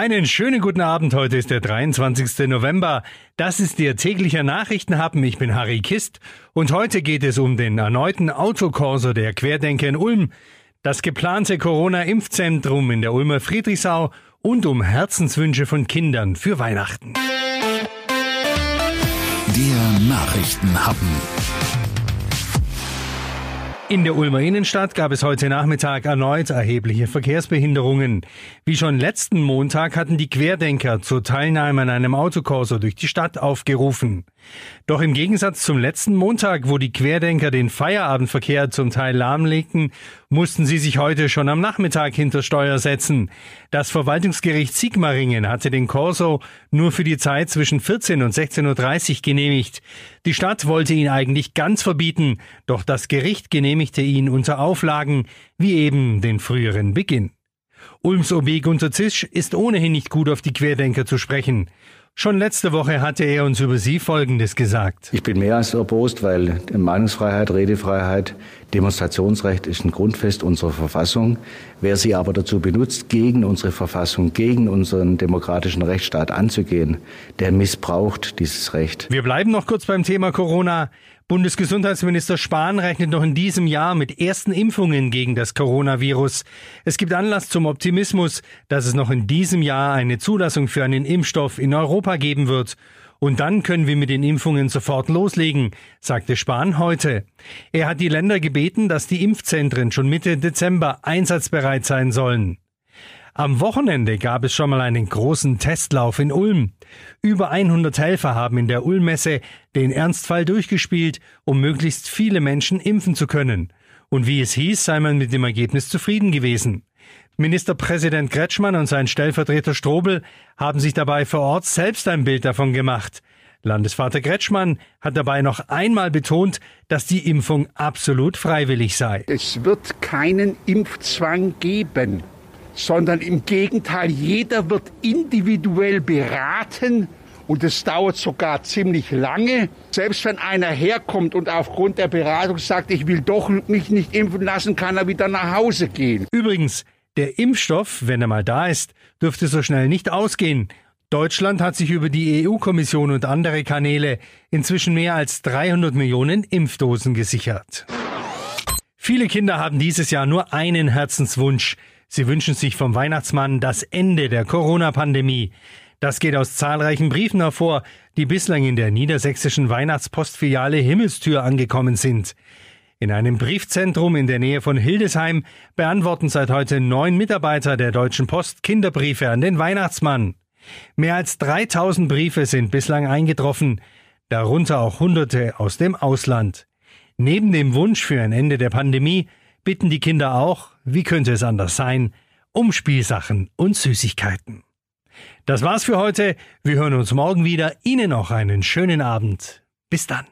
Einen schönen guten Abend. Heute ist der 23. November. Das ist Ihr täglicher Nachrichtenhappen. Ich bin Harry Kist und heute geht es um den erneuten Autokorso der Querdenker in Ulm, das geplante Corona-Impfzentrum in der Ulmer Friedrichsau und um Herzenswünsche von Kindern für Weihnachten. Der Nachrichtenhappen. In der Ulmer Innenstadt gab es heute Nachmittag erneut erhebliche Verkehrsbehinderungen. Wie schon letzten Montag hatten die Querdenker zur Teilnahme an einem Autokorso durch die Stadt aufgerufen. Doch im Gegensatz zum letzten Montag, wo die Querdenker den Feierabendverkehr zum Teil lahmlegten, mussten sie sich heute schon am Nachmittag hinter Steuer setzen. Das Verwaltungsgericht Sigmaringen hatte den Corso nur für die Zeit zwischen 14 und 16.30 Uhr genehmigt. Die Stadt wollte ihn eigentlich ganz verbieten, doch das Gericht genehmigte ihn unter Auflagen, wie eben den früheren Beginn. Ulms OB Gunter Zisch ist ohnehin nicht gut auf die Querdenker zu sprechen. Schon letzte Woche hatte er uns über Sie Folgendes gesagt. Ich bin mehr als erbost, weil Meinungsfreiheit, Redefreiheit, Demonstrationsrecht ist ein Grundfest unserer Verfassung. Wer sie aber dazu benutzt, gegen unsere Verfassung, gegen unseren demokratischen Rechtsstaat anzugehen, der missbraucht dieses Recht. Wir bleiben noch kurz beim Thema Corona. Bundesgesundheitsminister Spahn rechnet noch in diesem Jahr mit ersten Impfungen gegen das Coronavirus. Es gibt Anlass zum Optimismus, dass es noch in diesem Jahr eine Zulassung für einen Impfstoff in Europa geben wird. Und dann können wir mit den Impfungen sofort loslegen, sagte Spahn heute. Er hat die Länder gebeten, dass die Impfzentren schon Mitte Dezember einsatzbereit sein sollen. Am Wochenende gab es schon mal einen großen Testlauf in Ulm. Über 100 Helfer haben in der Ulmmesse den Ernstfall durchgespielt, um möglichst viele Menschen impfen zu können. Und wie es hieß, sei man mit dem Ergebnis zufrieden gewesen. Ministerpräsident Kretschmann und sein Stellvertreter Strobel haben sich dabei vor Ort selbst ein Bild davon gemacht. Landesvater Kretschmann hat dabei noch einmal betont, dass die Impfung absolut freiwillig sei. Es wird keinen Impfzwang geben sondern im Gegenteil, jeder wird individuell beraten und es dauert sogar ziemlich lange. Selbst wenn einer herkommt und aufgrund der Beratung sagt, ich will doch mich nicht impfen lassen, kann er wieder nach Hause gehen. Übrigens, der Impfstoff, wenn er mal da ist, dürfte so schnell nicht ausgehen. Deutschland hat sich über die EU-Kommission und andere Kanäle inzwischen mehr als 300 Millionen Impfdosen gesichert. Viele Kinder haben dieses Jahr nur einen Herzenswunsch. Sie wünschen sich vom Weihnachtsmann das Ende der Corona-Pandemie. Das geht aus zahlreichen Briefen hervor, die bislang in der niedersächsischen Weihnachtspostfiliale Himmelstür angekommen sind. In einem Briefzentrum in der Nähe von Hildesheim beantworten seit heute neun Mitarbeiter der Deutschen Post Kinderbriefe an den Weihnachtsmann. Mehr als 3000 Briefe sind bislang eingetroffen, darunter auch Hunderte aus dem Ausland. Neben dem Wunsch für ein Ende der Pandemie bitten die Kinder auch, wie könnte es anders sein, um Spielsachen und Süßigkeiten. Das war's für heute. Wir hören uns morgen wieder. Ihnen noch einen schönen Abend. Bis dann.